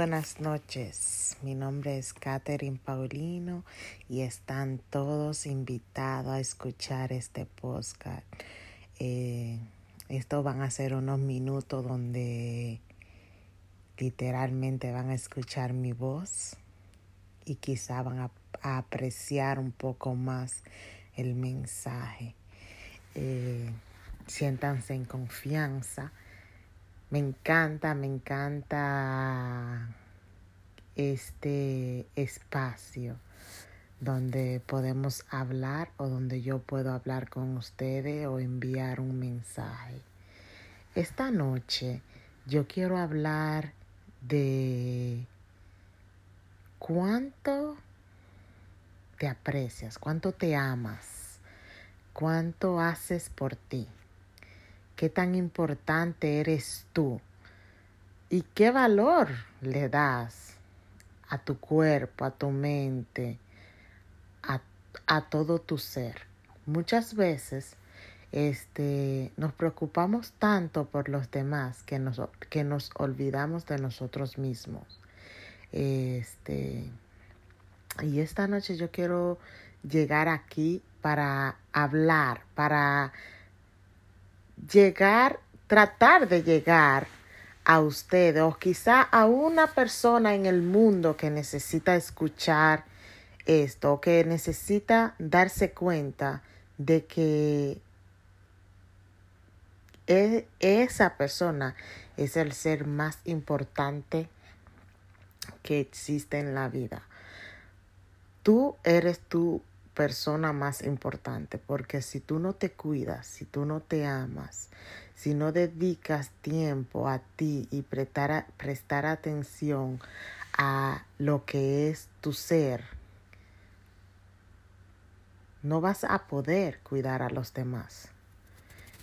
buenas noches. Mi nombre es Catherine Paulino y están todos invitados a escuchar este podcast. Eh, estos van a ser unos minutos donde literalmente van a escuchar mi voz y quizá van a, apreciar un poco más el mensaje. Eh, siéntanse en confianza me encanta, me encanta este espacio donde podemos hablar o donde yo puedo hablar con ustedes o enviar un mensaje. Esta noche yo quiero hablar de cuánto te aprecias, cuánto te amas, cuánto haces por ti qué tan importante eres tú y qué valor le das a tu cuerpo, a tu mente, a, todo tu ser. Muchas veces este, nos preocupamos tanto por los demás que nos, que nos olvidamos de nosotros mismos. Este, y esta noche yo quiero llegar aquí para hablar, para llegar, tratar de llegar a usted o quizá a una persona en el mundo que necesita escuchar esto, que necesita darse cuenta de que e, esa persona es el ser más importante que existe en la vida. Tú eres tú persona más importante, porque si tú no te cuidas, si tú no te amas, si no dedicas tiempo a ti y prestar, prestar atención a lo que es tu ser, no vas a poder cuidar a los demás.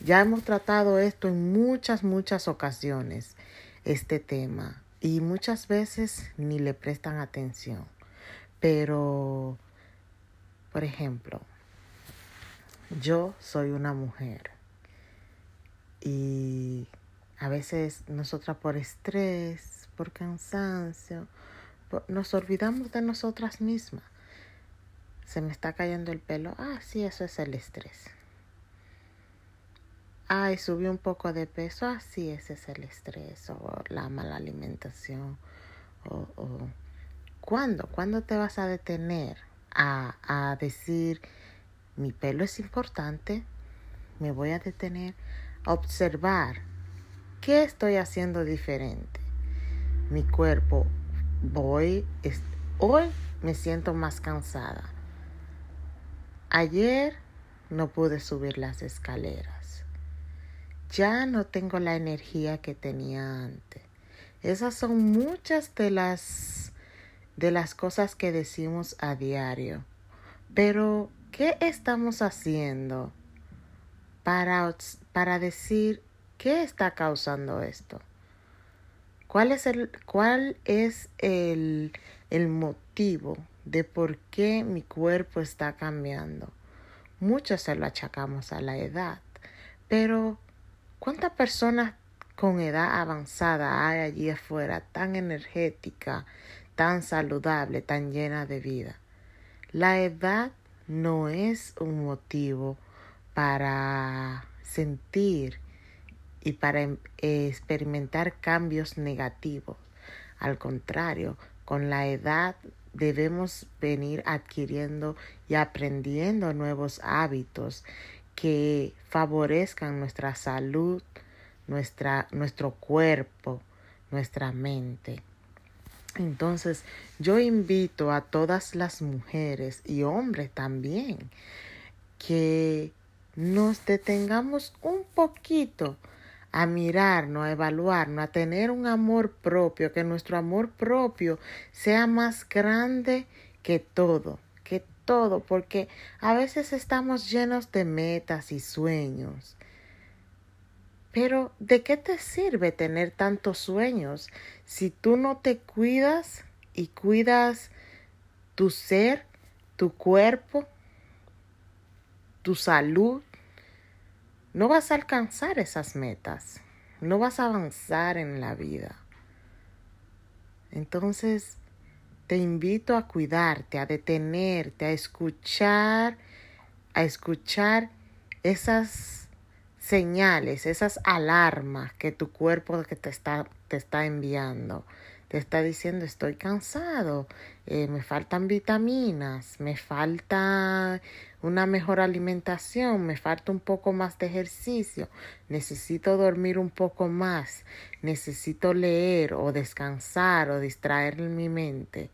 Ya hemos tratado esto en muchas, muchas ocasiones, este tema, y muchas veces ni le prestan atención. Pero por ejemplo, yo soy una mujer y a veces nosotras por estrés, por cansancio, nos olvidamos de nosotras mismas. Se me está cayendo el pelo. Ah, sí, eso es el estrés. Ay, subí un poco de peso. Ah, sí, ese es el estrés o la mala alimentación. O, o... ¿Cuándo? ¿Cuándo te vas a detener a, decir, mi pelo es importante, me voy a detener a observar qué estoy haciendo diferente. Mi cuerpo, voy, hoy me siento más cansada. Ayer no pude subir las escaleras. Ya no tengo la energía que tenía antes. Esas son muchas de las de las cosas que decimos a diario. Pero, ¿qué estamos haciendo para, para decir qué está causando esto? ¿Cuál es el, cuál es el, el motivo de por qué mi cuerpo está cambiando? Muchos se lo achacamos a la edad, pero ¿cuántas personas con edad avanzada hay allí afuera tan energética, tan saludable, tan llena de vida. La edad no es un motivo para sentir y para em, experimentar cambios negativos. Al contrario, con la edad debemos venir adquiriendo y aprendiendo nuevos hábitos que favorezcan nuestra salud, nuestra, nuestro cuerpo, nuestra mente. Entonces, yo invito a todas las mujeres y hombres también que nos detengamos un poquito a mirarnos, a evaluarnos, a tener un amor propio, que nuestro amor propio sea más grande que todo, que todo, porque a veces estamos llenos de metas y sueños pero ¿de qué te sirve tener tantos sueños si tú no te cuidas y cuidas tu ser, tu cuerpo, tu salud? No vas a alcanzar esas metas, no vas a avanzar en la vida. Entonces, te invito a cuidarte, a detenerte, a escuchar, a escuchar esas señales, esas alarmas que tu cuerpo que te está, te está enviando. Te está diciendo estoy cansado, eh, me faltan vitaminas, me falta una mejor alimentación, me falta un poco más de ejercicio, necesito dormir un poco más, necesito leer o descansar o distraer mi mente.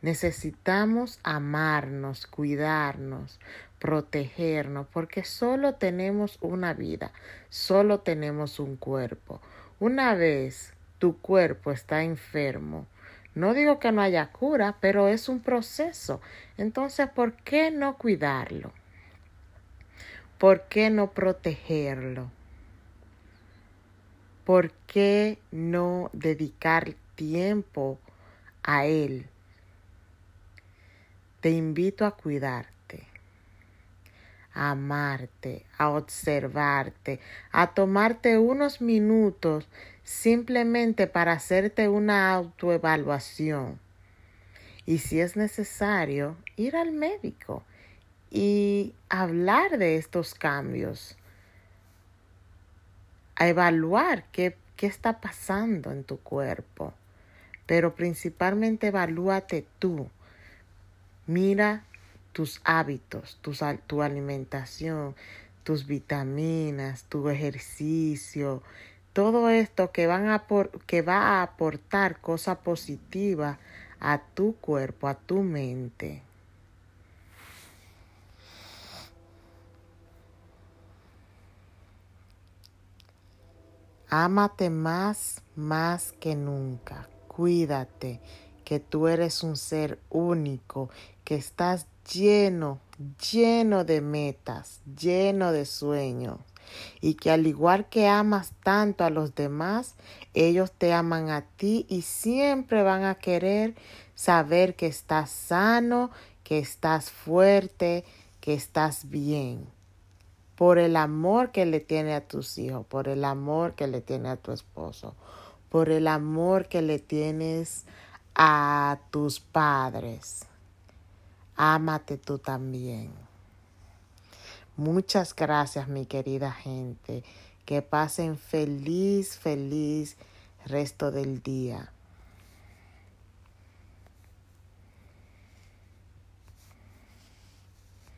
Necesitamos amarnos, cuidarnos, protegernos, porque solo tenemos una vida, solo tenemos un cuerpo. Una vez tu cuerpo está enfermo, no digo que no haya cura, pero es un proceso. Entonces, ¿por qué no cuidarlo? ¿Por qué no protegerlo? ¿Por qué no dedicar tiempo a él? Te invito a cuidarte, a amarte, a observarte, a tomarte unos minutos simplemente para hacerte una autoevaluación. Y si es necesario, ir al médico y hablar de estos cambios, a evaluar qué, qué está pasando en tu cuerpo, pero principalmente evalúate tú Mira tus hábitos, tu alimentación, tus vitaminas, tu ejercicio, todo esto que, a que va a aportar cosa positiva a tu cuerpo, a tu mente. Ámate más, más que nunca. Cuídate, que tú eres un ser único que estás lleno, lleno de metas, lleno de sueños. Y que al igual que amas tanto a los demás, ellos te aman a ti y siempre van a querer saber que estás sano, que estás fuerte, que estás bien. Por el amor que le tiene a tus hijos, por el amor que le tiene a tu esposo, por el amor que le tienes a tus padres ámate tú también. Muchas gracias, mi querida gente. Que pasen feliz, feliz resto del día.